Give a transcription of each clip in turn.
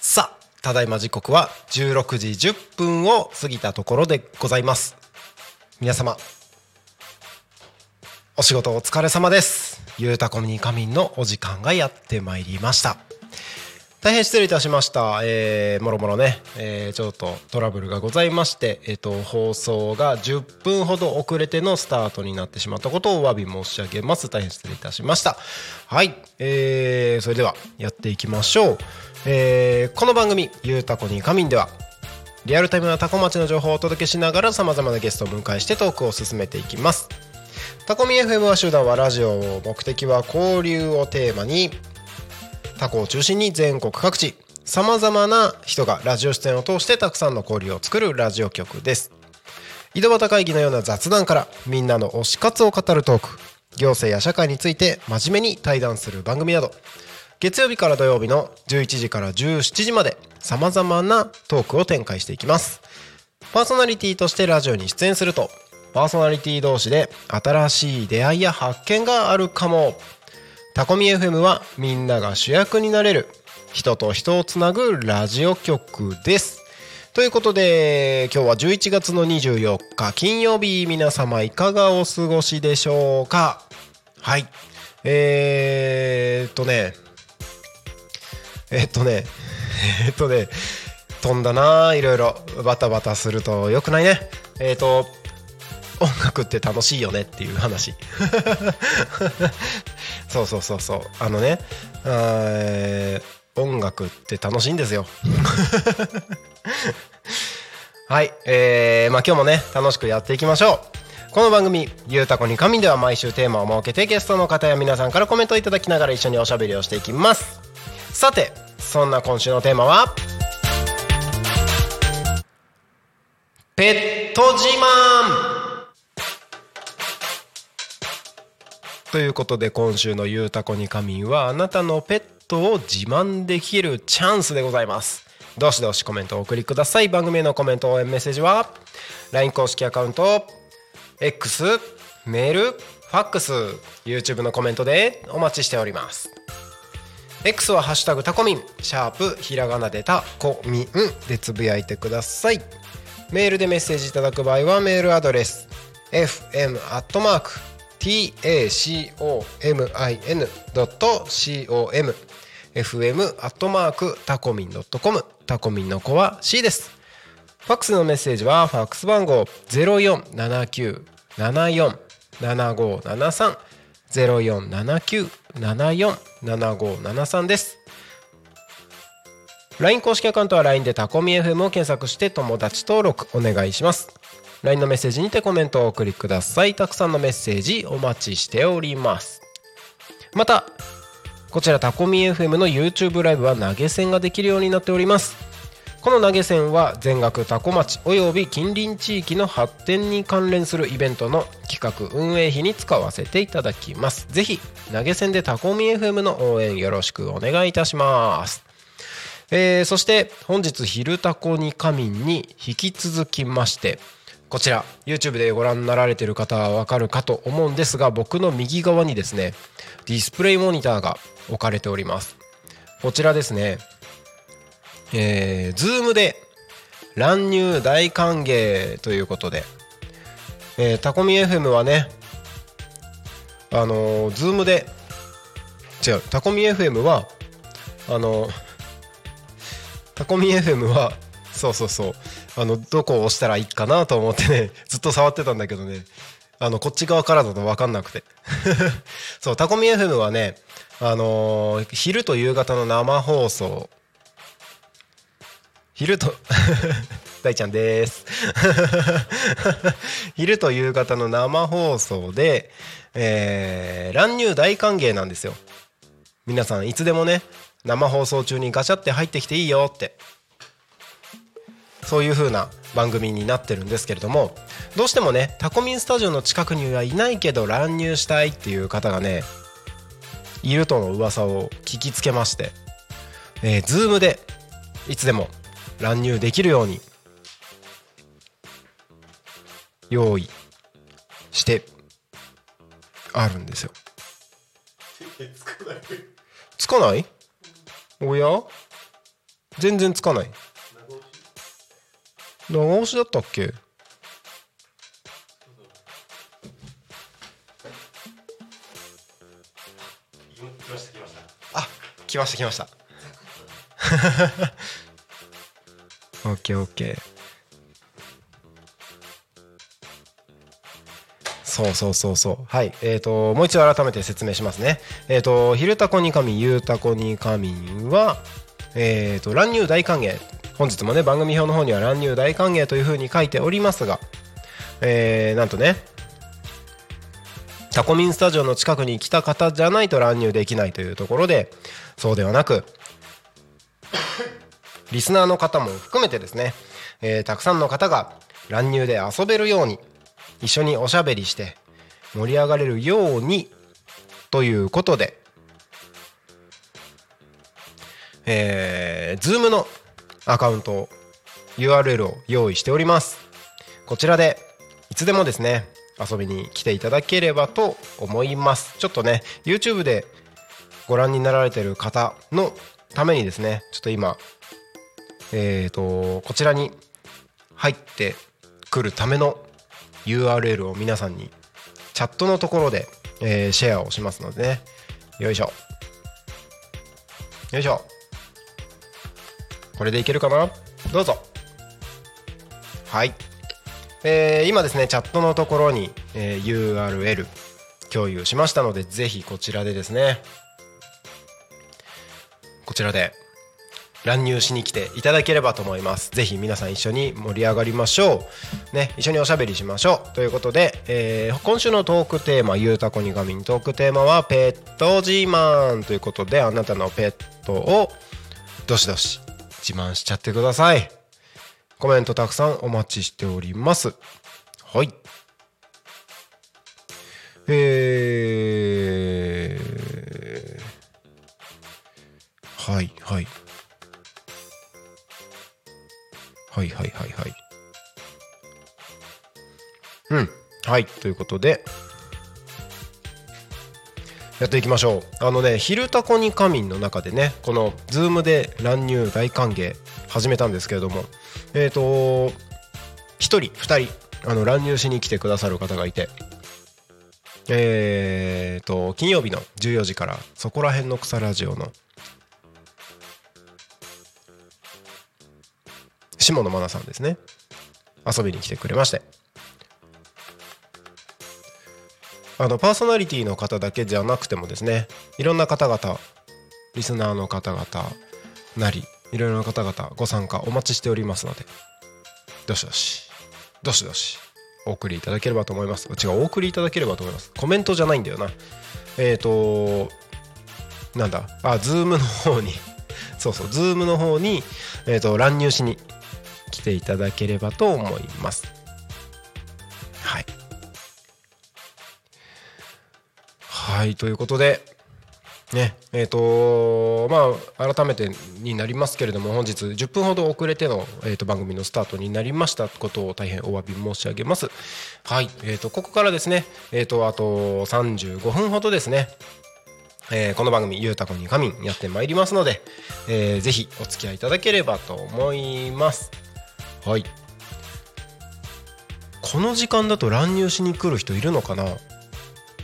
さあただいま時刻は16時10分を過ぎたところでございます。皆様お仕事お疲れ様です。ゆうたこミニカミンのお時間がやってまいりました。大変失礼いたしました、えー、もろもろね、えーちょっとトラブルがございまして、えー、と放送が10分ほど遅れてのスタートになってしまったことをお詫び申し上げます。大変失礼いたしました。はい、えー、それではやっていきましょう、えーこの番組「ゆうたこに仮眠」ではリアルタイムなタコ町の情報をお届けしながらさまざまなゲストを迎えしてトークを進めていきます。タコミ FM は集団はラジオを目的は交流をテーマにタコを中心に全国各地さまざまな人がラジオ出演を通してたくさんの交流を作るラジオ局です。井戸端会議のような雑談からみんなの推し活を語るトーク行政や社会について真面目に対談する番組など月曜日から土曜日の11時から17時までさまざまなトークを展開していきます。パーソナリティとしてラジオに出演するとパーソナリティ同士で新しい出会いや発見があるかも。タコミ FM はみんなが主役になれる人と人をつなぐラジオ局です。ということで今日は11月の24日金曜日皆様いかがお過ごしでしょうか？はい。えー、っとね。えっとね。えっとね。飛んだないろいろ。バタバタするとよくないね。えっと音楽って楽しいよねっていう話。そうそうそうそう。あのねえ音楽って楽しいんですよ。はいえー、まあ今日もね楽しくやっていきましょう。この番組「ゆうたこに神」では毎週テーマを設けてゲストの方や皆さんからコメントをいただきながら一緒におしゃべりをしていきます。さてそんな今週のテーマは？ペット自慢。ということで今週の「ゆうたこに仮眠」はあなたのペットを自慢できるチャンスでございます。どしどしコメントをお送りください。番組へのコメント応援メッセージは LINE 公式アカウント X メールファックス YouTube のコメントでお待ちしております。X は「ハッシュタグタコミン」シャープひらがなでタコミンでつぶやいてください。メールでメッセージいただく場合はメールアドレス fm アットマーク tacomin.com fm アットマークタコミン .com タコミンの子は C ですファックスのメッセージはファックス番号0479747573 0479747573です。LINE 公式アカウントは LINE でタコミ FM を検索して友達登録お願いします。LINE のメッセージにてコメントをお送りください。たくさんのメッセージお待ちしております。また、こちらタコミ FM の YouTube ライブは投げ銭ができるようになっております。この投げ銭は全額タコ町および近隣地域の発展に関連するイベントの企画運営費に使わせていただきますぜひ投げ銭でタコミ FM の応援よろしくお願いいたしますえーそして本日「昼タコに仮眠」に引き続きましてこちら YouTube でご覧になられている方はわかるかと思うんですが僕の右側にですねディスプレイモニターが置かれております。こちらですねえー、Zoom で乱入大歓迎ということで、えータコミ FM はねあのー、Zoom で違うタコミ FM はあのータコミ FM はそうそうそうあのどこを押したらいいかなと思ってね ずっと触ってたんだけどねあのこっち側からだと分かんなくて。そうタコミ FM はねあのー昼と夕方の生放送。昼と 大ちゃんです。昼と夕方の生放送で、えー乱入大歓迎なんですよ。皆さんいつでもね生放送中にガチャって入ってきていいよって。そういう風な番組になってるんですけれどもどうしてもねタコミンスタジオの近くにはいないけど乱入したいっていう方がねいるとの噂を聞きつけまして、えー、Zoom でいつでも乱入できるように用意してあるんですよ。つかない？おや？全然つかない長押しだったっけ？あ来ました来ました。オッケーオッケーそうそうそうそう。はい。えーともう一度改めて説明しますね。えっ、ー、と「昼タコに神ゆうたこに神」はえーと乱入大歓迎。本日もね番組表の方には乱入大歓迎というふうに書いておりますがえー、なんとねタコミンスタジオの近くに来た方じゃないと乱入できないというところでそうではなくリスナーの方も含めてですね、えー、たくさんの方が乱入で遊べるように一緒におしゃべりして盛り上がれるようにということで、えー、Zoom のアカウント URL を用意しております。こちらでいつでもですね遊びに来ていただければと思います。ちょっとね YouTube でご覧になられてる方のためにですねちょっと今えっ、ー、とこちらに入ってくるための URL を皆さんにチャットのところで、えー、シェアをしますのでね。よいしょ。よいしょ。これでいけるかな？どうぞ。はい。えー、今ですねチャットのところに、えー、URL 共有しましたのでぜひこちらでですねこちらで乱入しに来ていただければと思います。ぜひ皆さん一緒に盛り上がりましょう。ね一緒におしゃべりしましょう。ということで、えー、今週のトークテーマゆうたこにがみんトークテーマはペット自慢ということであなたのペットをどしどし自慢しちゃってくださいコメントたくさんお待ちしておりますはいえー、はいはいはいはいはいはい。うん。はい。ということで、やっていきましょう。あのね、昼タコに仮眠の中でね、この Zoom で乱入大歓迎始めたんですけれども、えっ、ー、と、1人、2人、あの乱入しに来てくださる方がいて、えっ、ー、と、金曜日の14時から、そこら辺の草ラジオの下野真奈さんですね遊びに来てくれましてあのパーソナリティの方だけじゃなくてもですねいろんな方々リスナーの方々なりいろいろな方々ご参加お待ちしておりますのでどしどしどしどしお送りいただければと思います違うお送りいただければと思いますコメントじゃないんだよなえっ、ー、となんだあズームの方に そうそうズームの方にえっ、ー、と乱入しに来ていただければと思います。はい。はい、ということで、ね、えっ、ー、とまあ、改めてになりますけれども、本日10分ほど遅れての、えーと、番組のスタートになりましたことを大変お詫び申し上げます。はい、えっ、ー、と、ここからですね、えっ、ー、と、あと35分ほどですね、えー、この番組「ゆうたこに仮眠」やってまいりますので、えー、ぜひお付き合いいただければと思います。はい。この時間だと乱入しに来る人いるのかな？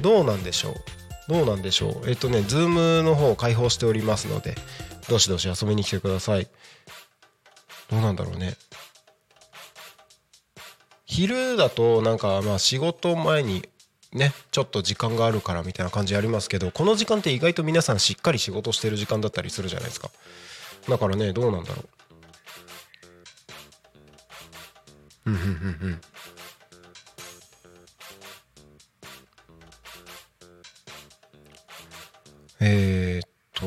どうなんでしょう？どうなんでしょう。えっとねズームの方を開放しておりますのでどしどし遊びに来てください。どうなんだろうね。昼だとなんかまあ仕事前にねちょっと時間があるからみたいな感じありますけどこの時間って意外と皆さんしっかり仕事してる時間だったりするじゃないですか。だからねどうなんだろう。うんうんうんうん。えー、っと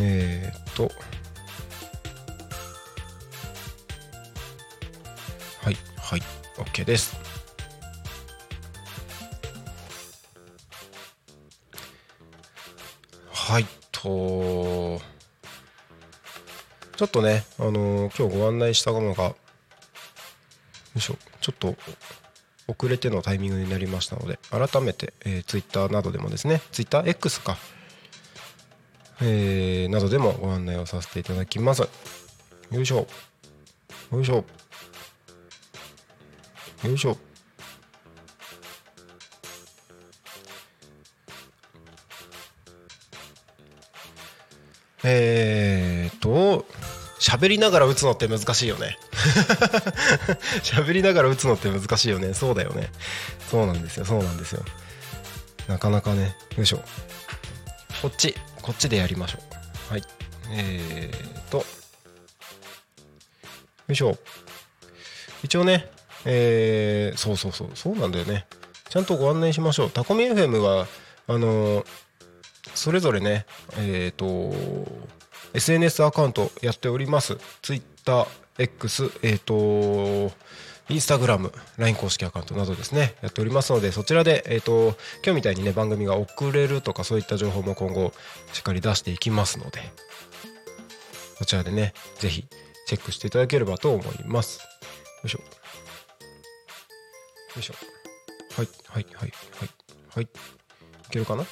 えー、っとはいはい OK です。はいとちょっとね、あのー、今日ご案内したものが、よいしょちょっと遅れてのタイミングになりましたので改めて、えー、Twitter などでもですね TwitterX か、えー、などでもご案内をさせていただきます。よいしょ。よいしょ。よいしょ。えーと喋りながら打つのって難しいよね。喋りながら打つのって難しいよね。そうだよね。そうなんですよ。そうなんですよ。なかなかね。よいしょ。こっち。こっちでやりましょう。はい。えーと。よいしょ。一応ね。えー、そうそうそう。そうなんだよね。ちゃんとご案内しましょう。タコミ FM はあのー、それぞれねえっ、ー、と SNS アカウントやっております。Twitter、X、えっ、ー、と、インスタグラム、LINE 公式アカウントなどですね、やっておりますので、そちらで、えっ、ー、と、今日みたいにね、番組が遅れるとか、そういった情報も今後、しっかり出していきますので、そちらでね、ぜひ、チェックしていただければと思います。よいしょ。よいしょ。はい、はい、はい、はい、はい。いけるかな？よ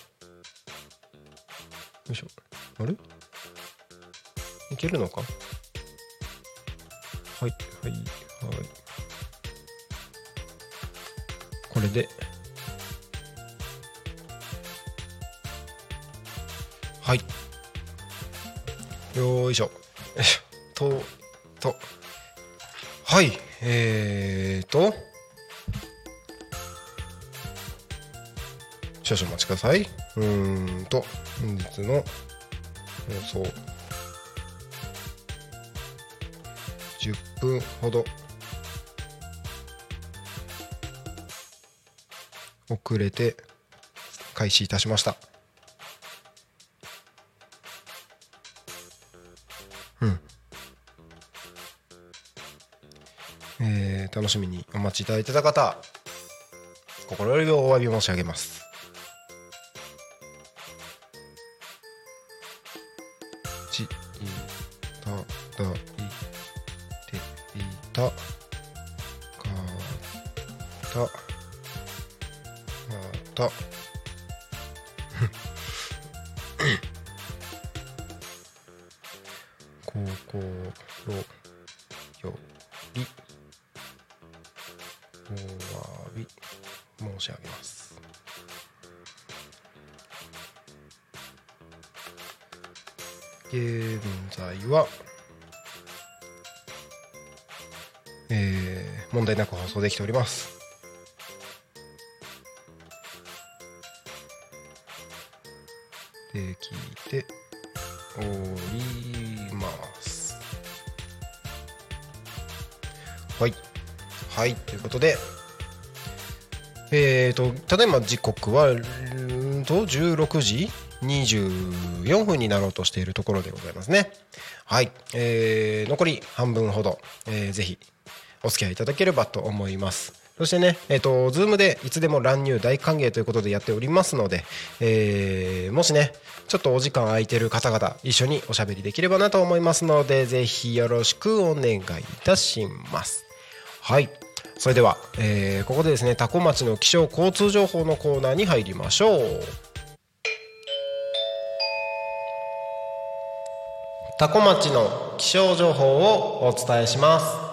いしょ。あれ？いけるのか？はい。はい。はい。これではい。よい。しょよい。しょととはい。えーと少々お待ちください。うーんと本日の放送分ほど。遅れて開始いたしました。うん。えー、楽しみにお待ちいただいてた方心よりお詫び申し上げます。た。かた。かた。送できております。できております。はい。はい。ということでえーとただいま時刻はと16時24分になろうとしているところでございますね。はい、えー、残り半分ほど、えー、ぜひお付き合いいただければと思いますそしてね、えっ、ー、と、ズームでいつでも乱入大歓迎ということでやっておりますので、えー、もしね、ちょっとお時間空いてる方々、一緒におしゃべりできればなと思いますので、ぜひよろしくお願いいたします。はい。それでは、えー、ここでですね、多古町の気象交通情報のコーナーに入りましょう。多古町の気象情報をお伝えします。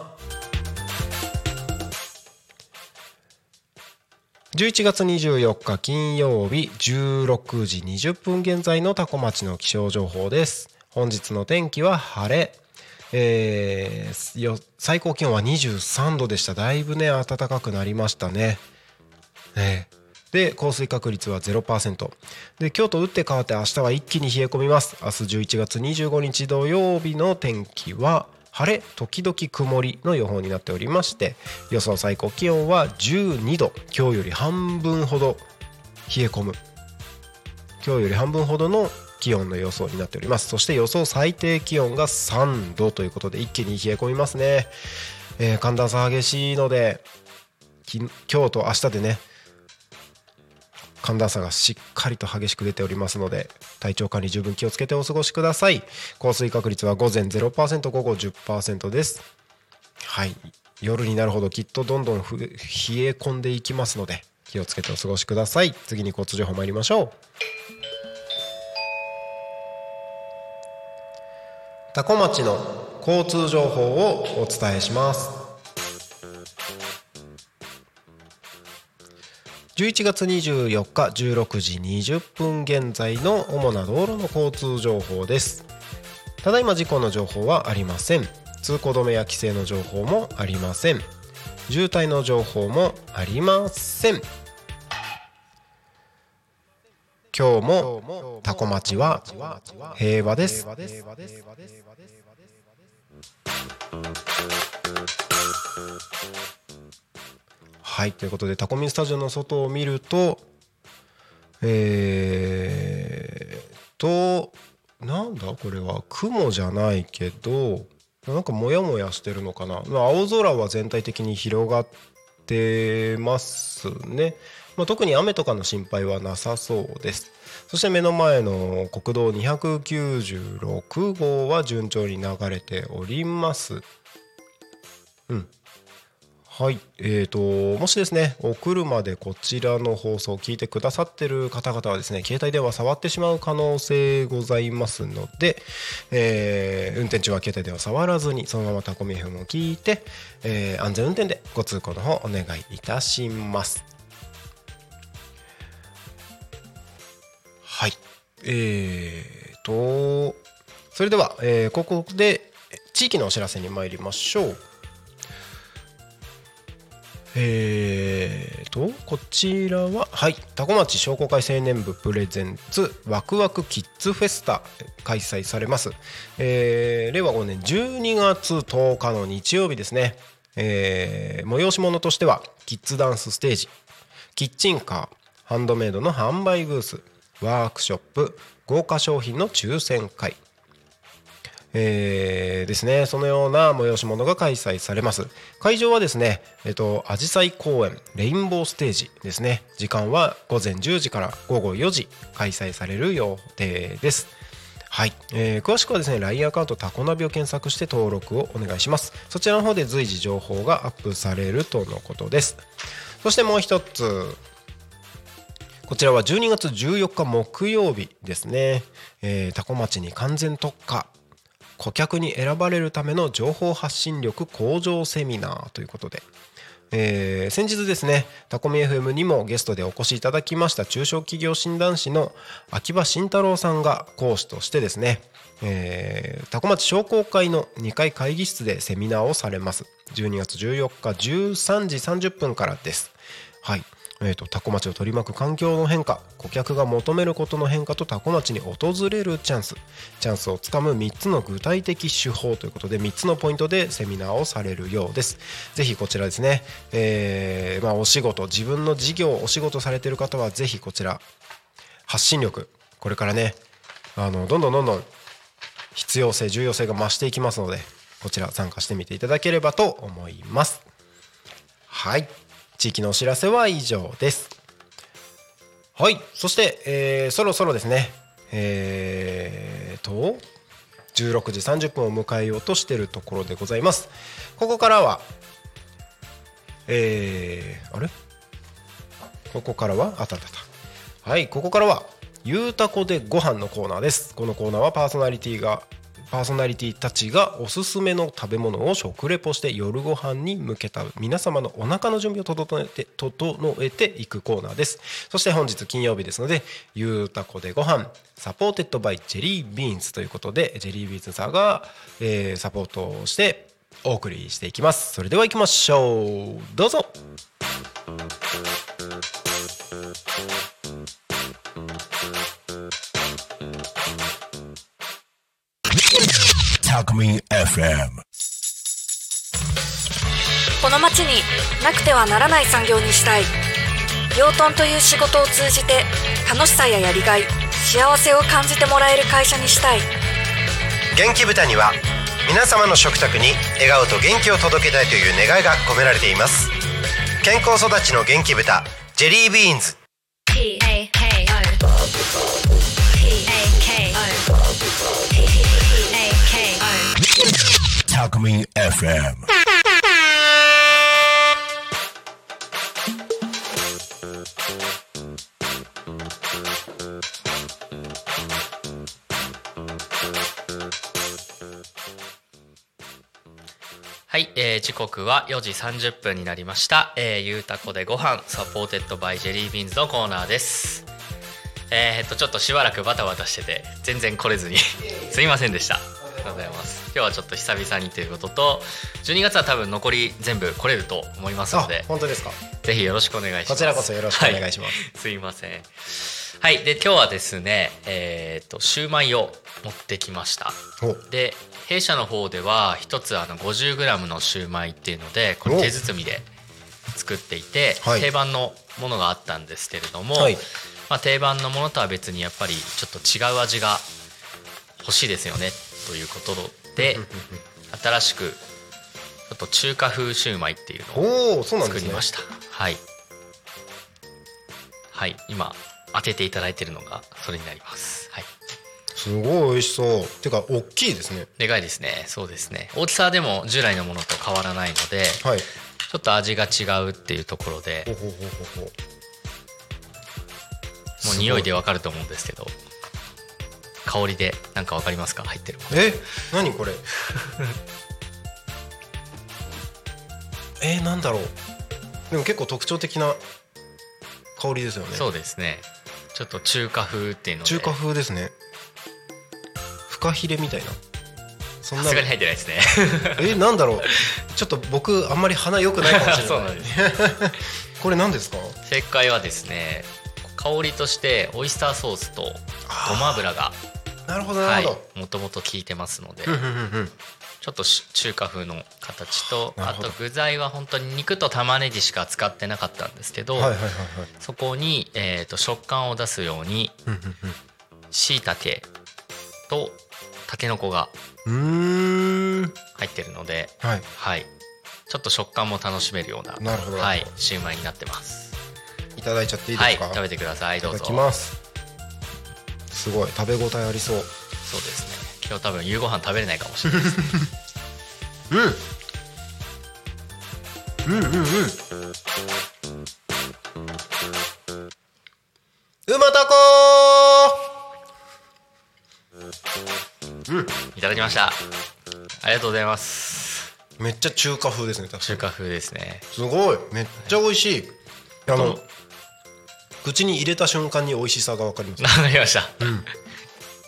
11月24日金曜日16時20分現在の多古町の気象情報です。本日の天気は晴れ。えー、最高気温は23度でした。だいぶね暖かくなりましたね。ねで降水確率は0%で今日と打って変わって明日は一気に冷え込みます。明日11月25日土曜日の天気は晴れ時々曇りの予報になっておりまして予想最高気温は12度。今日より半分ほど冷え込む。今日より半分ほどの気温の予想になっております。そして予想最低気温が3度ということで一気に冷え込みますね、えー、寒暖差激しいので今日と明日でね寒暖差がしっかりと激しく出ておりますので体調管理十分気をつけてお過ごしください。降水確率は午前0%午後10%です。はい。夜になるほどきっとどんどん冷え込んでいきますので気をつけてお過ごしください。次に交通情報参りましょう。多古町の交通情報をお伝えします。11月24日16時20分現在の主な道路の交通情報です。ただいま事故の情報はありません。通行止めや規制の情報もありません。渋滞の情報もありません。今日もタコ町は平和です。はいということでタコミンスタジオの外を見るとえー、となんだ？これは雲じゃないけどなんかモヤモヤしてるのかな、まあ、青空は全体的に広がってますね、まあ、特に雨とかの心配はなさそうです。そして目の前の国道296号は順調に流れております。うん。はい、えーと、もしですねお車でこちらの放送を聞いてくださってる方々はですね携帯電話触ってしまう可能性ございますので、えー、運転中は携帯電話触らずにそのままタコミ FM を聞いて、えー、安全運転でご通行の方お願いいたします。はいえーとそれでは、えー、ここで地域のお知らせに参りましょう。えーと、こちらは、はい、多古町商工会青年部プレゼンツワクワクキッズフェスタ開催されます。えー、令和5年12月10日の日曜日ですね。えー、催し物としては、キッズダンスステージ、キッチンカー、ハンドメイドの販売ブース、ワークショップ、豪華商品の抽選会、えー、ですねそのような催し物が開催されます。会場はですねえっとアジサイ公園レインボーステージですね。時間は午前10時から午後4時開催される予定です。はい、えー、詳しくはですね LINE アカウントタコナビを検索して登録をお願いします。そちらの方で随時情報がアップされるとのことです。そしてもう一つ。こちらは12月14日木曜日ですね、えー、タコ町に完全特化顧客に選ばれるための情報発信力向上セミナーということで、えー、先日ですねタコミ FM にもゲストでお越しいただきました中小企業診断士の秋葉慎太郎さんが講師としてですね、えー、タコ町商工会の2階会議室でセミナーをされます。12月14日13時30分からです。はい。えーと、タコ町を取り巻く環境の変化顧客が求めることの変化とタコ町に訪れるチャンス。チャンスをつかむ3つの具体的手法ということで3つのポイントでセミナーをされるようです。ぜひこちらですね、えー、まあ、お仕事自分の事業お仕事されている方はぜひこちら発信力これからねあのどんどんどんどん必要性重要性が増していきますのでこちら参加してみていただければと思います。はい。地域のお知らせは以上です。はい。そして、えー、そろそろですね。えーと16時30分を迎えようとしているところでございます。ここからはえー、あれ？ここからは？あたたた。はい。ここからはゆうたこでご飯のコーナーです。このコーナーはパーソナリティがパーソナリティたちがおすすめの食べ物を食レポして夜ご飯に向けた皆様のお腹の準備を整えて整えていくコーナーです。そして本日金曜日ですのでゆうたこでご飯 supported by ジェリービーンズということでジェリービーンズさんが、えー、サポートをしてお送りしていきます。それでは行きましょう。どうぞ。Alchemy FM この町になくてはならない産業にしたい。養豚という仕事を通じて楽しさややりがい幸せを感じてもらえる会社にしたい。元気豚には皆様の食卓に笑顔と元気を届けたいという願いが込められています。健康育ちの元気豚ジェリービーンズクミン FM. はい、えー、時刻は4時30分になりました、えー、ゆうたこでご飯 supported by ジェリービーンズのコーナーです。えー、っとちょっとしばらくバタバタしてて全然来れずに。すいませんでした。ありがとうございます。今日はちょっと久々にということと12月は多分残り全部来れると思いますのあで本当ですか。ぜひよろしくお願いします。こちらこそよろしくお願いします、はい、すいません。はい。で今日はですねえー、っとシューマイを持ってきました。お。で弊社の方では一つあの 50g のシューマイっていうのでこれ手包みで作っていて、はい。定番のものがあったんですけれども、はい。まあ、定番のものとは別にやっぱりちょっと違う味が欲しいですよねということで新しくちょっと中華風シューマイっていうのを作りました。はい。はい今当てていただいてるのがそれになります。はい。すごい美味しそう。てか大きいですね。でかいですね。そうですね。大きさでも従来のものと変わらないのではい。ちょっと味が違うっていうところでほほほほほもう匂いでわかると思うんですけど香りでなんかわかりますか？入ってる。え？何これ？えー、なんだろう？でも結構特徴的な香りですよね。そうですね。ちょっと中華風っていうので。中華風ですね。フカヒレみたいな。そんなさすがに入ってないですね。えなんだろう？ちょっと僕あんまり鼻良くないかもしれない。そうなんです。これ何ですか？正解はですね香りとしてオイスターソースとごま油がなるほどなはい。るほど、もともと効いてますので。ちょっとし中華風の形とあと具材は本当に肉と玉ねぎしか使ってなかったんですけど、そこに、えー、と食感を出すようにしいたけとたけのこが入ってるので、はい。はい、ちょっと食感も楽しめるようななるほど。はい、シューマイになってます。いただいちゃっていいですか、はい食べてくださいいただどうぞきますすごい。食べ応えありそう。そうですね。今日多分夕ご飯食べれないかもしれないです。ねうんうんうんうん。うまたこいただきました。ありがとうございます。ーめっちゃ中華風ですね確かに中華風ですね。すごい。めっちゃ美味しい。あのうん口に入れた瞬間に美味しさが分かります。わかりました、ん。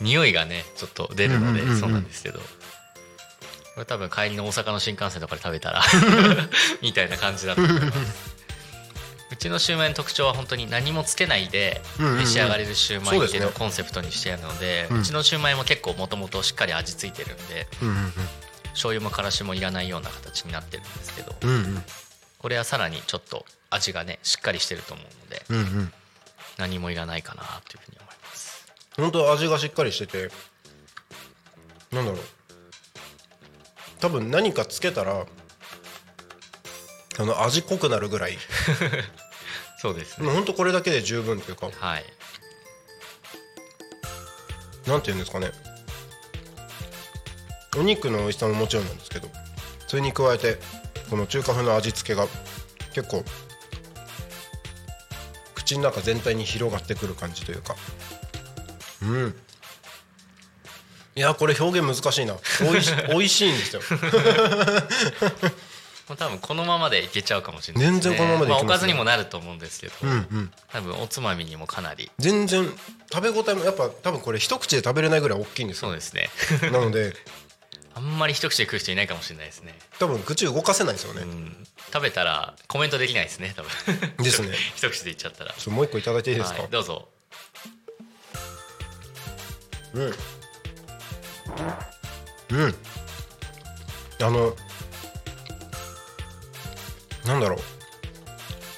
匂いがねちょっと出るので、そうなんですけど。これ多分帰りの大阪の新幹線とかで食べたら みたいな感じだと思います。うちのシューマイの特徴は本当に何もつけないで召し上がれるシューマイっていうのをコンセプトにしてあるのでうんうちのシューマイも結構もともとしっかり味付いてるんでうんうん。醤油もからしもいらないような形になってるんですけどうんうん。これはさらにちょっと味がねしっかりしてると思うのでうんうん何もいらないかなというふうに思います。本当味がしっかりしててなんだろう。多分何かつけたらあの味濃くなるぐらい。そうですね。もう本当これだけで十分っていうか。はい。なんていうんですかね。お肉の美味しさももちろんなんですけどそれに加えてこの中華風の味付けが結構口の中全体に広がってくる感じというか。うん。いやこれ表現難しいな。おいし 美味しいんですよ。も う多分このままでいけちゃうかもしれないね、全然このままでいけまあ、おかずにもなると思うんですけど、うんうん。多分おつまみにもかなり。全然食べ応えもやっぱ多分これ一口で食べれないぐらい大きいんですよ。そうですね。なので あんまり一口で食う人いないかもしれないですね、多分口動かせないですよね、うん、食べたらコメントできないですね多分。ですね。一口でいっちゃったら。もう一個いただいていいですか、はい、どうぞ。うん。うん。あのなんだろう。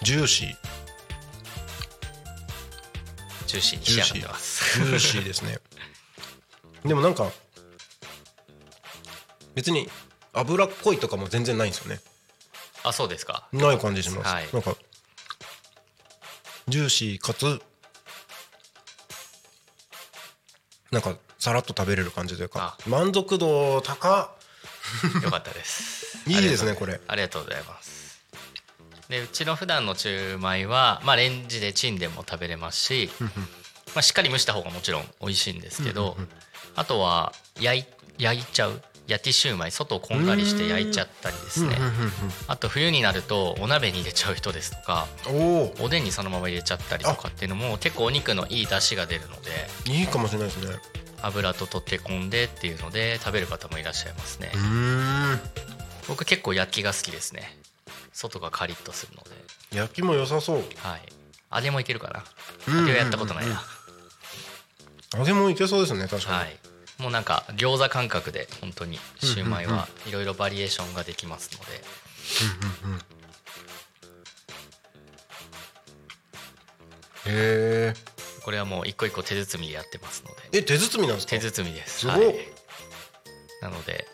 ジューシー。ジューシーに仕上がってます。ジューシーですね。でもなんか別に脂っこいとかも全然ないんですよね。あそうですか。ない感じします、はい。なんかジューシーかつなんかさらっと食べれる感じというか満足度高っ。よかったです。いいですねこれ。ありがとうございます。でうちの普段のチューマイは、まあ、レンジでチンでも食べれますし、まあ、しっかり蒸した方がもちろん美味しいんですけど、あとは焼い焼いちゃう焼きシューマイ外をこんがりして焼いちゃったりですね。あと冬になるとお鍋に入れちゃう人ですとかうんおおおでんにそのまま入れちゃったりとかっていうのも結構お肉のいい出汁が出るのでいいかもしれないですね。油と溶け込んでっていうので食べる方もいらっしゃいますね。うーん。僕結構焼きが好きですね。外がカリッとするので。焼きも良さそう。はい。揚げもいけるかな。うん揚げはやったことないな。揚げもいけそうですね確かに、はいもうなんか餃子感覚で本当にシューマイはいろいろバリエーションができますので。うんうんうん。へこれはもう一個一個手包みでやってますので。ええ手包みなんですか？手包みです。すはい、なので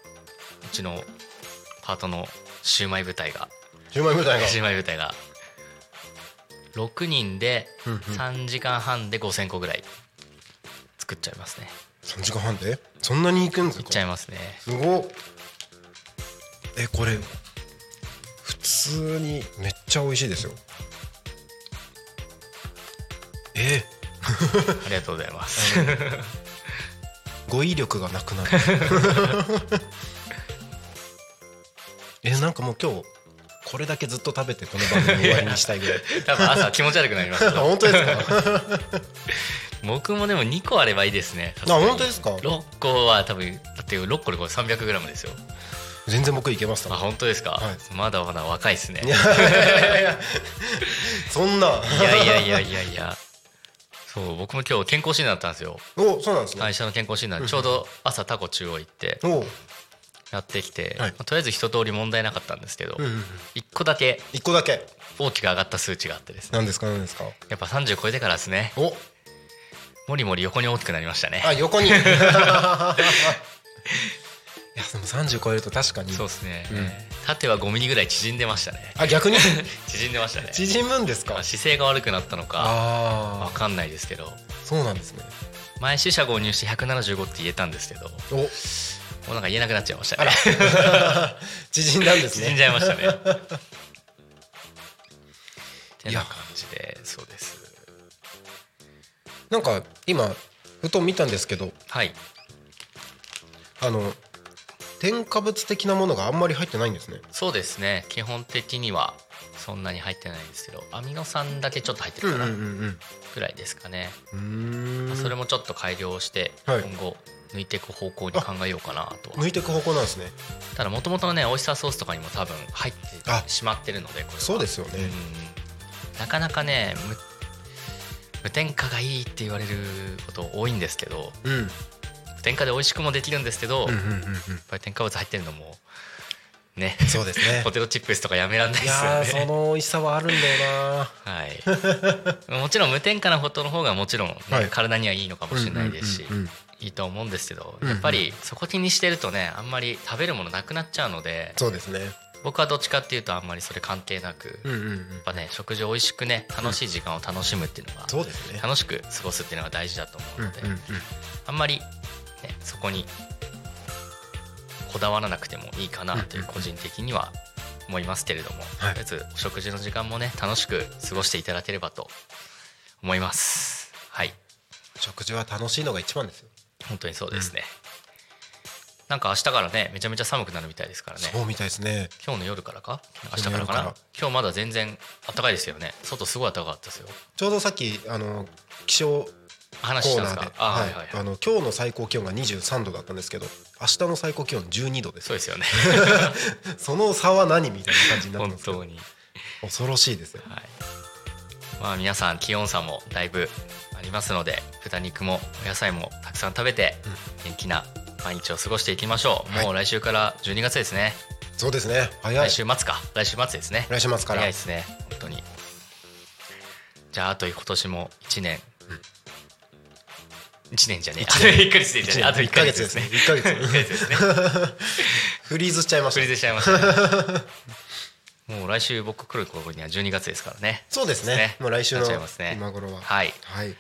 うちのパートのシューマイ部隊が。シューマイみたいなシューマイ部隊が。6人でうんうん。3時間半で5,000個ぐらい作っちゃいますね3時間半で？そんなにいくんですいっかちゃいますね。すごっ。えこれ普通にめっちゃ美味しいですよ。え？ありがとうございます。語彙力がなくなる。えなんかもう今日これだけずっと食べてこの番組終わりにしたいぐらい。多分朝気持ち悪くなりますあ本当ですか？僕もでも2個あればいいですね。あ本当ですか？6個は多分だって6個でこれ 300g ですよ。全然僕いけます。あ本当ですか、はい。まだまだ若いですね。いやいやいやそんな。いやいやいやいやいや。そう僕も今日健康診断だったんですよ。おそうなんですね、会社の健康診断。ちょうど朝タコ中央行ってお。やってきて、はい。まあとりあえず一通り問題なかったんですけど、うんうんうん。1個だけ。一個だけ。大きく上がった数値があってですね。何ですか？何ですか？やっぱ30超えてからですね。おもりもり横に大きくなりましたね。あ横に。いやでも30超えると確かに。そうですね、うん。縦は5ミリぐらい縮んでましたね。あ逆に？縮んでましたね。縮むんですか？まあ姿勢が悪くなったのかあわかんないですけど。そうなんですね。前四捨五入して175って言えたんですけどもおうなんか言えなくなっちゃいましたあねら。縮んだんですね。縮んじゃいましたね。てな感じでそうなんか今ふと見たんですけど。はい。あの添加物的なものがあんまり入ってないんですね。そうですね。基本的にはそんなに入ってないんですけどアミノ酸だけちょっと入ってるかなうんぐらいですかね、うん。それもちょっと改良してはい。今後抜いていく方向に考えようかなとは。抜いていく方向なんですね。ただもともとのねオイスターソースとかにも多分入ってあしまってるのでこれは。そうですよね。うん。なかなかね無無添加がいいって言われること多いんですけどうん。うん無添加で美味しくもできるんですけど、やっうんうんうん。ぱり添加物入ってるのもねそうですね。ポテトチップスとかやめらんないいですよね。の美味しさはあるんだよな。はい。もちろん無添加なことの方がもちろんね、はい。体にはいいのかもしれないですし、うんうんうんいいと思うんですけどうんうん。やっぱりそこ気にしてるとねあんまり食べるものなくなっちゃうのでそうですね僕はどっちかっていうとあんまりそれ関係なく、やっうんうん。うんぱね食事を美味しくね楽しい時間を楽しむっていうのが、そうですね。楽しく過ごすっていうのが大事だと思うので、うんうんうん。あんまり、ね、そこにこだわらなくてもいいかなという個人的には思いますけれども、はい。とりあえずお食事の時間もね楽しく過ごしていただければと思います。はい。食事は楽しいのが一番ですよ。本当にそうですね、なんか明日からねめちゃめちゃ寒くなるみたいですからね。そうみたいですね。今日の夜からか？明日からかな？今日まだ全然暖かいですよね。外すごい暖かかったですよ。ちょうどさっきあの気象コ話したんですか？ーナーで、あはいはいはい。あの今日の最高気温が23度だったんですけど明日の最高気温12度です。そうですよね。その差は何みたいな感じになって本ますけど。当に。恐ろしいですよ。はい、まあ皆さん気温差もだいぶありますので豚肉もお野菜もたくさん食べて元気な毎日を過ごしていきましょう、はい。もう来週から12月ですね、そうですね。早い。来週末か。来週末ですね。来週末から。早いですね。本当に。じゃああと今年も1年、1年じゃねえ。あと1ヶ月でじゃねえ。あと1ヶ月ですね。1ヶ月1ヶ月。ですね。フリーズしちゃいました。フリーズしちゃいました。ねもう来週僕来る頃には12月ですからね。そうですね。ね。もう来週の今頃は。はい。はい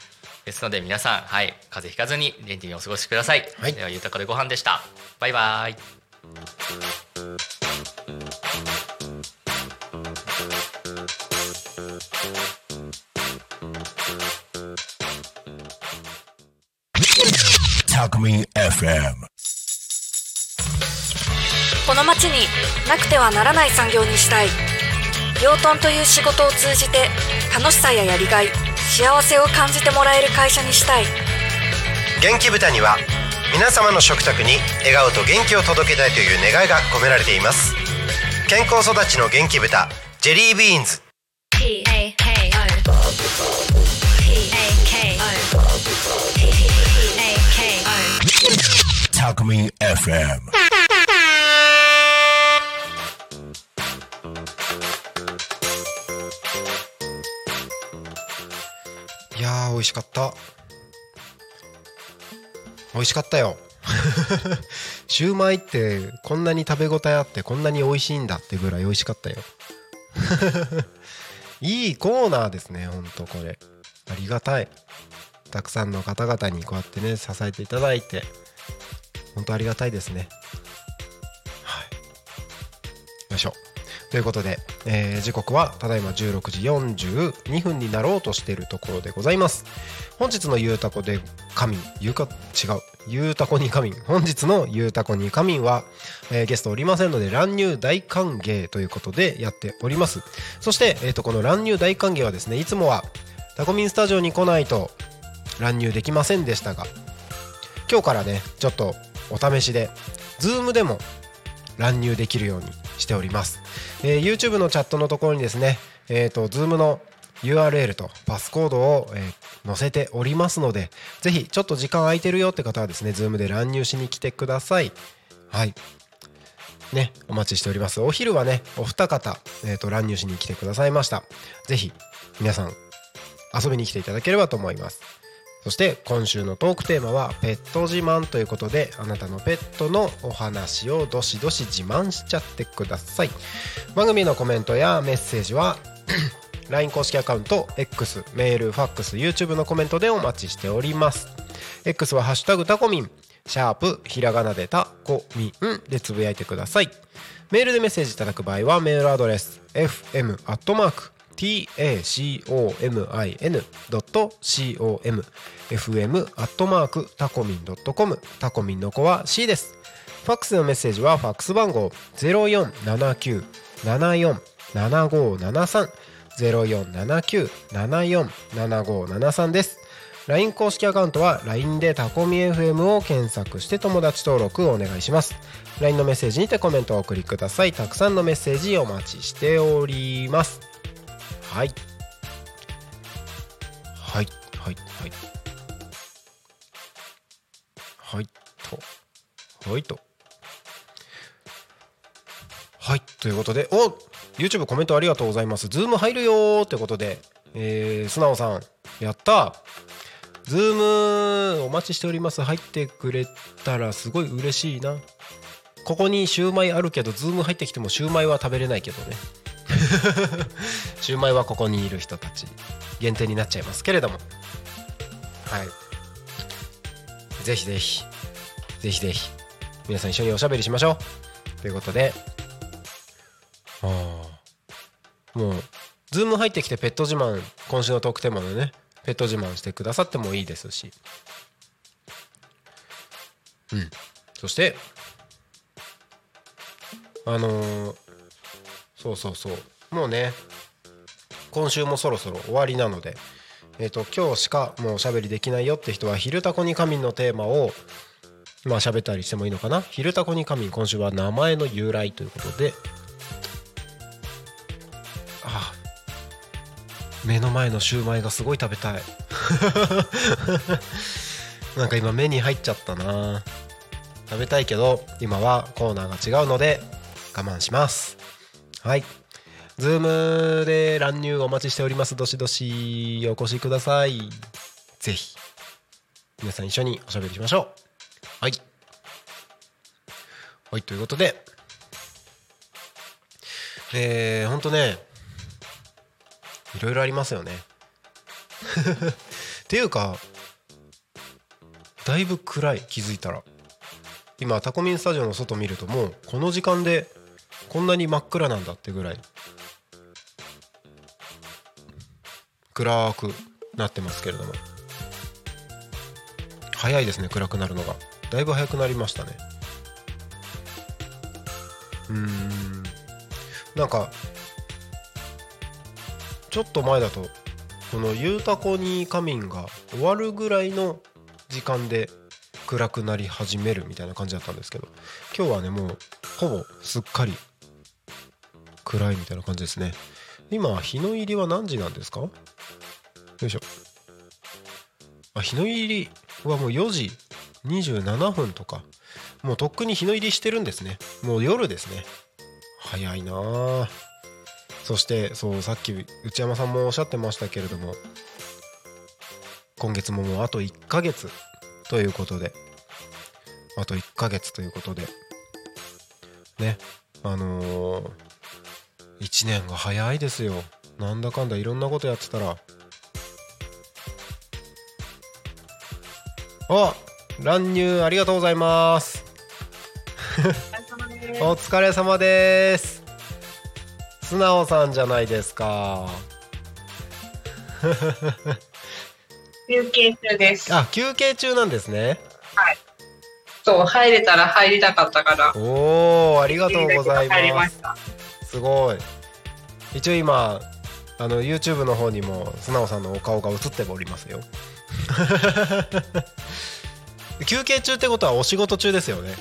ですので皆さん、はい、風邪ひかずに元気にお過ごしください。はいでは豊かでご飯でした。バイバイ。この町になくてはならない産業にしたい養豚という仕事を通じて楽しさややりがい幸せを感じてもらえる会社にしたい。元気豚には皆様の食卓に笑顔と元気を届けたいという願いが込められています。健康育ちの元気豚ジェリービーンズ。P A K O P A K O P A K O タコミン FM 美味しかった。美味しかったよ。シューマイってこんなに食べ応えあってこんなに美味しいんだってぐらい美味しかったよ。いいコーナーですねほんとこれ。ありがたい。たくさんの方々にこうやってね支えていただいて。本当ありがたいですね。はい。よいしょということで、えー時刻はただいま16時42分になろうとしているところでございます。本日のゆうたこで仮眠ゆうか違う。ゆうたこに仮眠本日のゆうたこに仮眠は、えーゲストおりませんので乱入大歓迎ということでやっております。そして、えー、とこの乱入大歓迎はですねいつもはタコミンスタジオに来ないと乱入できませんでしたが今日からねちょっとお試しで Zoom でも乱入できるようにしております、えー YouTube のチャットのところにですねえっ、と Zoom の URL とパスコードを、えー載せておりますのでぜひちょっと時間空いてるよって方はですね Zoom で乱入しに来てください。はい。ねお待ちしております。お昼はねお二方、えー、と乱入しに来てくださいました。ぜひ皆さん遊びに来ていただければと思います。そして今週のトークテーマはペット自慢ということであなたのペットのお話をどしどし自慢しちゃってください。番組のコメントやメッセージは LINE 公式アカウント X メールファックス YouTube のコメントでお待ちしております。X は「ハッシュタグタコミン」シャープひらがなでタコミンでつぶやいてください。メールでメッセージいただく場合はメールアドレス fm アットマーク tacomin.com fm アットマークタコミン .com タコミンの子は C です。ファックスのメッセージはファックス番号0479747573 0479747573です。LINE 公式アカウントは LINE でタコミ FM を検索して友達登録をお願いします。LINE のメッセージにてコメントを送りください。たくさんのメッセージお待ちしております。はい。はいはいはい。はいとはいと。はいということでお YouTube コメントありがとうございます。ズーム入るよーってことでえー、素直さんやったズー。ムお待ちしております。入ってくれたらすごい嬉しいな。ここにシューマイあるけどズーム入ってきてもシューマイは食べれないけどね。シューマイはここにいる人たち限定になっちゃいますけれども。はい。ぜひぜひぜひぜひ皆さん一緒におしゃべりしましょう。ということでああもうズーム入ってきてペット自慢今週のトークテーマのねペット自慢してくださってもいいですし。うん。そしてあのーそうそうそう。もうね今週もそろそろ終わりなのでえっ、と今日しかもうおしゃべりできないよって人は「昼タコに仮眠」のテーマをまあ喋ったりしてもいいのかな「昼タコに仮眠」今週は名前の由来ということであ目の前のシューマイがすごい食べたい。なんか今目に入っちゃったな。食べたいけど今はコーナーが違うので我慢します。はい。ズームで乱入お待ちしております。どしどしお越しください。ぜひ皆さん一緒におしゃべりしましょう。はい。はいということで。えー、ほんとねいろいろありますよね。っていうかだいぶ暗い気づいたら。今タコミンスタジオの外見るともうこの時間でこんなに真っ暗なんだってぐらい。暗くなってますけれども。早いですね暗くなるのが。だいぶ早くなりましたね。うん。なんかちょっと前だとこの「ゆうたこに仮眠」が終わるぐらいの時間で暗くなり始めるみたいな感じだったんですけど今日はねもうほぼすっかり暗いみたいな感じですね。今日の入りは何時なんですか？よいしょ。あ日の入りはもう4時27分とか。もうとっくに日の入りしてるんですね。もう夜ですね。早いなあ。そしてそうさっき内山さんもおっしゃってましたけれども今月ももうあと1ヶ月ということで。あと1ヶ月ということで。ね。あのー、1年が早いですよ。なんだかんだいろんなことやってたら。あ乱入ありがとうございます。お疲れ様です。素直さんじゃないですか。休憩中です。あ休憩中なんですね。そう、入れたら入りたかったから。おおありがとうございまます。すごい。一応今あの YouTube の方にも素直さんのお顔が映っておりますよ。休憩中ってことはお仕事中ですよね。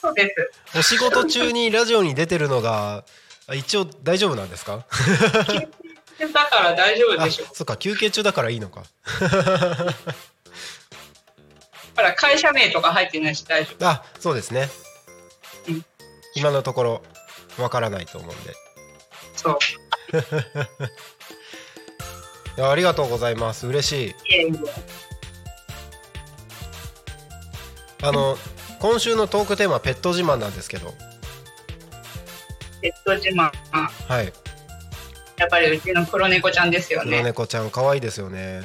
そうです。お仕事中にラジオに出てるのがあ一応大丈夫なんですか？だから大丈夫あでしょ。そっか休憩中だからいいのか。ほら、会社名とか入ってないし大丈夫。あそうですね。うん。今のところわからないと思うんでそう。いやありがとうございます嬉しいいえいえ。あの今週のトークテーマはペット自慢なんですけどペット自慢。はいやっぱりうちの黒猫ちゃんですよ黒ね。猫ちゃん可愛いですよね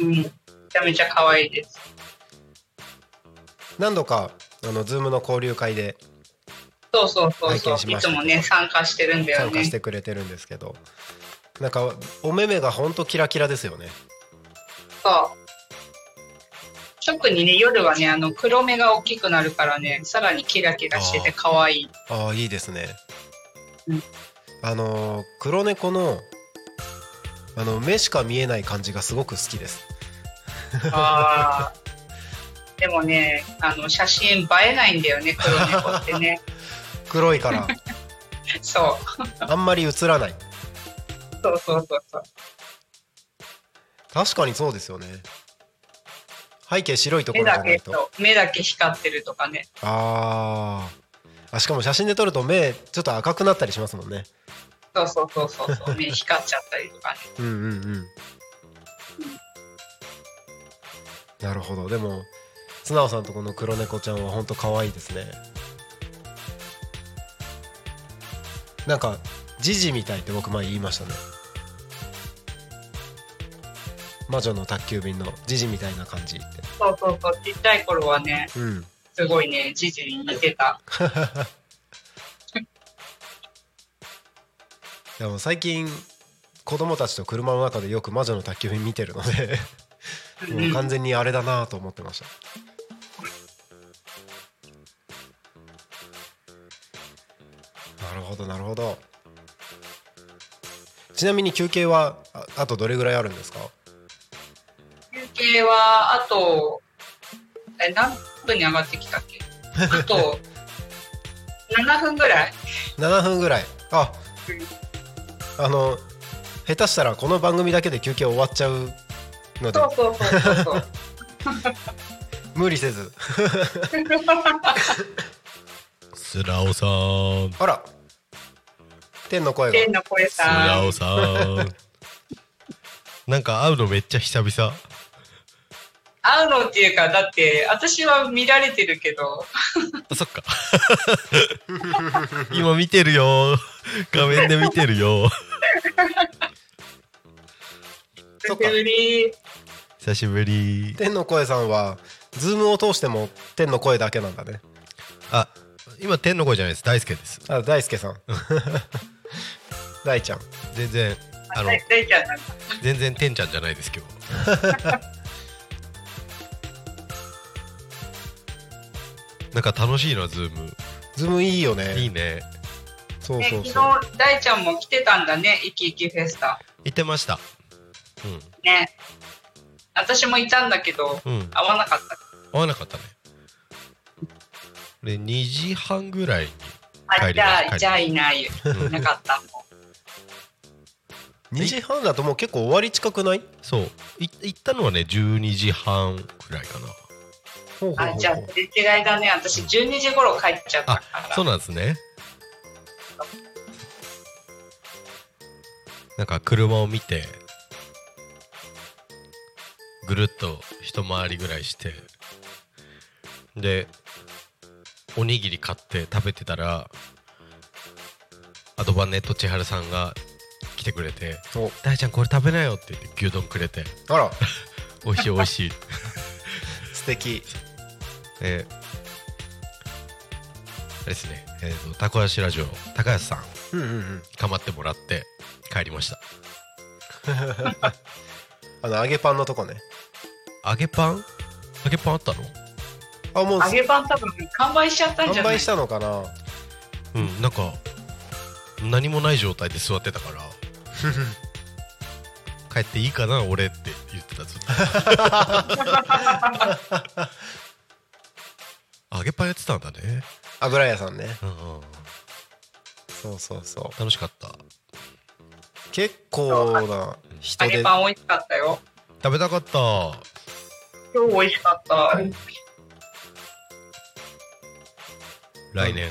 うん。めちゃめちゃ可愛いです。何度かあのズームの交流会でそうそうそうそう。いつもね、参加してるんだよね参加し。てくれてるんですけどなんかお目目がほんとキラキラですよねそう。特にね、夜はね、あの、黒目が大きくなるからね、さらにキラキラしてて可愛い。ああいいですね、うんあのー黒猫のあの目しか見えない感じがすごく好きですあーでもね、あの、写真映えないんだよね、黒猫ってね。黒いから そう。あんまり映らないそうそうそうそう。確かにそうですよね背景白いところじゃないとと目だけ光ってるとかね。あーあしかも写真で撮ると目ちょっと赤くなったりしますもんねそうそうそうそうそう。目光っちゃったりとかね。うんうんうんなるほどでも素直さんとこの黒猫ちゃんはほんと可愛いですねなんかジジみたいって僕前言いましたね魔女の宅急便のジジみたいな感じってそうそうそう。ちっちゃい頃はね、うんすごいね、ジジに似てた。でも最近子供たちと車の中でよく魔女の宅急便見てるのでうんもう完全にあれだなと思ってましたなるほどなるほど。ちなみに休憩はああとどれぐらいあるんですか？休憩は、あと、え、何分に上がってきたっけ？あと、7分ぐらい。7分ぐらい。ああの下手したらこの番組だけで休憩終わっちゃうので。そうそうそうそうそう。無理せず。スラオさん。あら天の声が。天の声スさん。ラオ。さん。なんか会うのめっちゃ久々。会うのっていうか、だって、私は見られてるけど、あそっか。今見てるよ。画面で見てるよ。そっか久しぶり。久しぶり。天の声さんはズームを通しても天の声だけなんだね。あ今天の声じゃないです。大輔です。あ大輔さん 大ちゃん全然あの。全然天ちゃんじゃないです今日 なんか楽しいなズーム。ズズームいいよね。いいね。ねそうそうそう。昨日大ちゃんも来てたんだねイキイキフェスタ。行ってました。ね。私もいたんだけどうん。うん会わなかった。合わなかったね。で2時半ぐらいにあ帰りじゃ帰りあじゃあいない。なかった。2時半だともう結構終わり近くない？そう。い行ったのはね12時半ぐらいかな。ほうほうほうあじゃあすれ違いだね。私12時頃帰っちゃったから。そうなんですね。なんか車を見てぐるっと一回りぐらいしてでおにぎり買って食べてたらアドバネット千春さんが来てくれてお「大ちゃんこれ食べなよ」って言って牛丼くれてあら。美味しい美味しい。素敵。えーあれですね、えーと、たこやしラジオ高安さんうんうんうん。構ってもらって帰りました。あの揚げパンのとこね。揚げパン？揚げパンあったの？あもう揚げパン多分完売しちゃったんじゃない？販売したのかな？うんなんか何もない状態で座ってたから。帰っていいかな俺って言ってたずっと。揚げパンやってたんだね、油屋さんね。うんうん、そうそうそう。楽しかった。結構な人揚げでパン美味しかったよ。食べたかった。超美味しかった来年。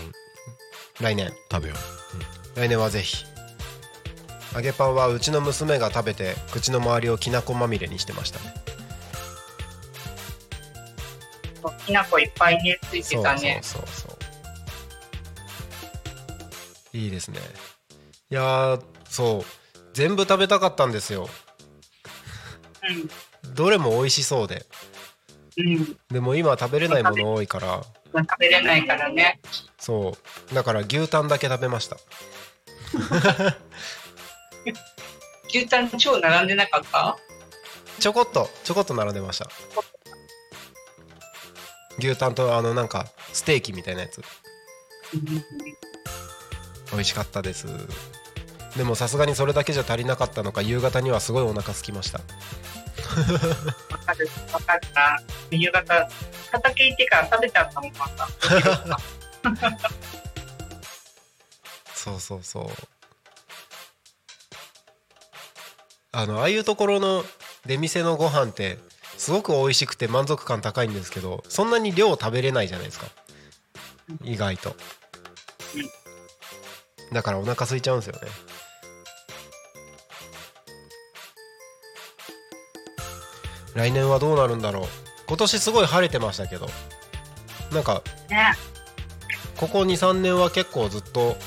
来年。食べよ来年はぜひ。揚げパンはうちの娘が食べて口の周りをきなこまみれにしてましたね。きな粉いっぱいねついてそうたね。そうそうそう。いいですね。いやーそう。全部食べたかったんですよ。どれも美味しそうで。うんうん。でも今食べれないもの多いから食べれないからね。そう。だから牛タンだけ食べました。牛タン超並んでなかった？ちょこっとちょこっと並んでました。牛タンとあのなんかステーキみたいなやつ。美味しかったです。でもさすがにそれだけじゃ足りなかったのか夕方にはすごいお腹空きましたわかるわかった夕方畑行ってから食べちゃったもんまたそうそうそう。あのああいうところの出店のご飯ってすごく美味しくて満足感高いんですけどそんなに量食べれないじゃないですか。意外と。だからお腹空いちゃうんですよね来年はどうなるんだろう。今年すごい晴れてましたけど。なんかね。ここ23年は結構ずっと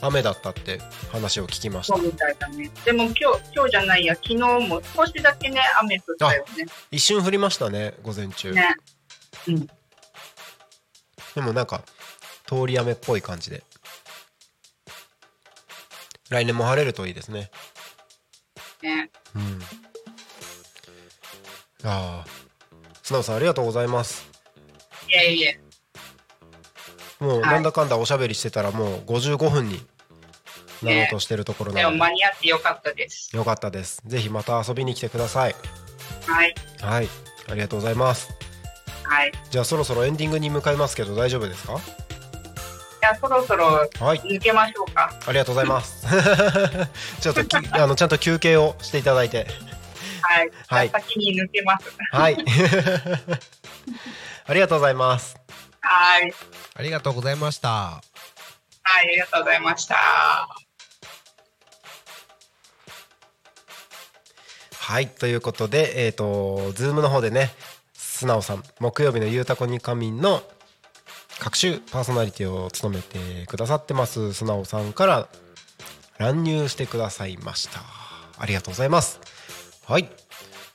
雨だったって話を聞きました。そうみたいだね。でも今日今日じゃないや昨日も少しだけね雨降ったよね。一瞬降りましたね午前中、ね。うん。でもなんか通り雨っぽい感じで。来年も晴れるといいですね。ね。うんああ素直さんありがとうございます。いえいえ。もうはい。なんだかんだおしゃべりしてたらもう55分になろうとしてるところでもなので、間に合ってよかったです。よかったです。ぜひまた遊びに来てください。はい。はい。ありがとうございます。はい。じゃあそろそろエンディングに向かいますけど大丈夫ですか？じゃあそろそろはい。抜けましょうか。ありがとうございます。ちょっとき あのちゃんと休憩をしていただいてはい、先に抜けます。はい。ありがとうございます。はい。ありがとうございました。はいありがとうございました。はいということでえっ、とズームの方でね素直さん木曜日のゆうたこに仮眠の各種パーソナリティを務めてくださってます素直さんから乱入してくださいました。ありがとうございますはい。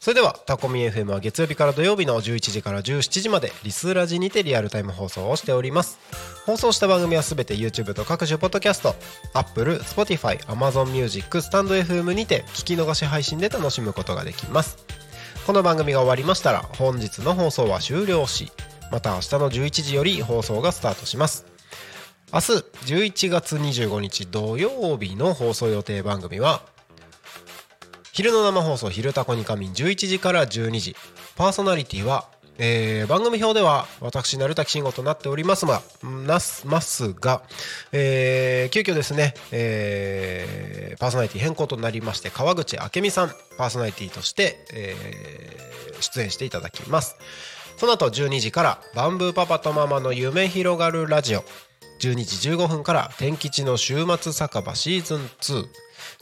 それではタコミ FM は月曜日から土曜日の11時から17時までリスラジにてリアルタイム放送をしております。放送した番組はすべて YouTube と各種ポッドキャスト Apple、Spotify、Amazon Music、スタンド FM にて聞き逃し配信で楽しむことができます。この番組が終わりましたら本日の放送は終了しまた明日の11時より放送がスタートします。明日11月25日土曜日の放送予定番組は昼の生放送「昼タコに仮眠」11時から12時。パーソナリティは、えー番組表では私成滝慎吾となっておりますがなすますが、えー急遽ですね、えーパーソナリティ変更となりまして川口明美さんパーソナリティとして、えー出演していただきます。その後12時から「バンブーパパとママの夢広がるラジオ」12時15分から「天吉の週末酒場シーズン2」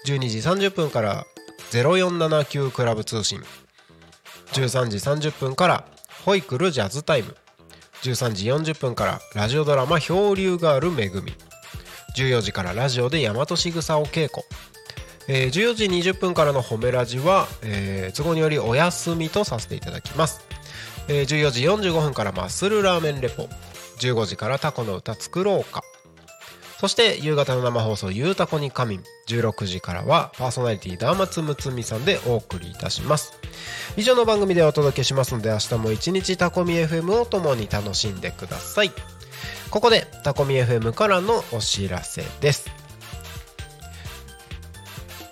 12時30分から「0479クラブ通信」13時30分から「ホイクルジャズタイム」13時40分からラジオドラマ「漂流がある恵み」14時からラジオで大和しぐさを稽古。えー14時20分からの褒めラジは、えー都合によりお休みとさせていただきます、えー14時45分からマッスルラーメンレポ。15時からタコの歌作ろうか。そして夕方の生放送「ゆうたこに仮眠」16時からはパーソナリティダーマツムツミさんでお送りいたします。以上の番組でお届けしますので明日も一日タコミ FM を共に楽しんでください。ここでタコミ FM からのお知らせです。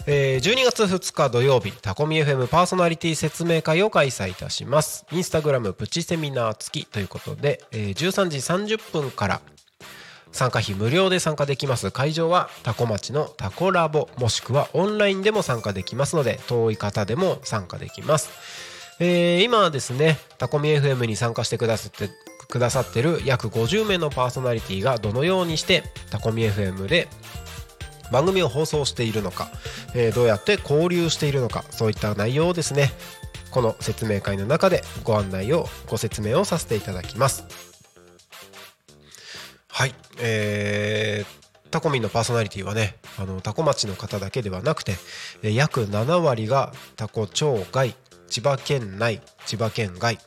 えー12月2日土曜日タコミ FM パーソナリティ説明会を開催いたします。インスタグラムプチセミナー付きということで、えー13時30分から参加費無料で参加できます。会場はタコ町のタコラボもしくはオンラインでも参加できますので遠い方でも参加できます、えー今ですねタコミ FM に参加してくださってくださってる約50名のパーソナリティがどのようにしてタコミ FM で番組を放送しているのか、えーどうやって交流しているのかそういった内容をですねこの説明会の中でご案内をご説明をさせていただきます。はい。えータコミンのパーソナリティはねあのタコ町の方だけではなくて約7割がタコ町外千葉県内千葉県外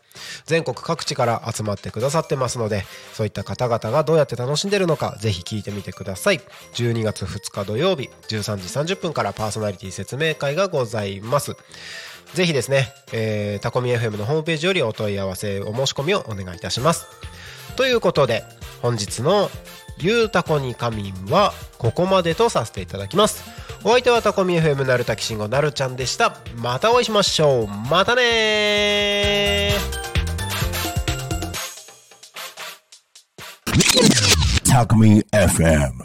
全国各地から集まってくださってますのでそういった方々がどうやって楽しんでるのかぜひ聞いてみてください。12月2日土曜日13時30分からパーソナリティ説明会がございます。ぜひですね、えータコミ FM のホームページよりお問い合わせお申し込みをお願いいたします。ということで本日の「ゆうたこにかみん」はここまでとさせていただきます。お相手はタコミ FM なるたきしんごなるちゃんでした。またお会いしましょう。またねー。Talk Me FM.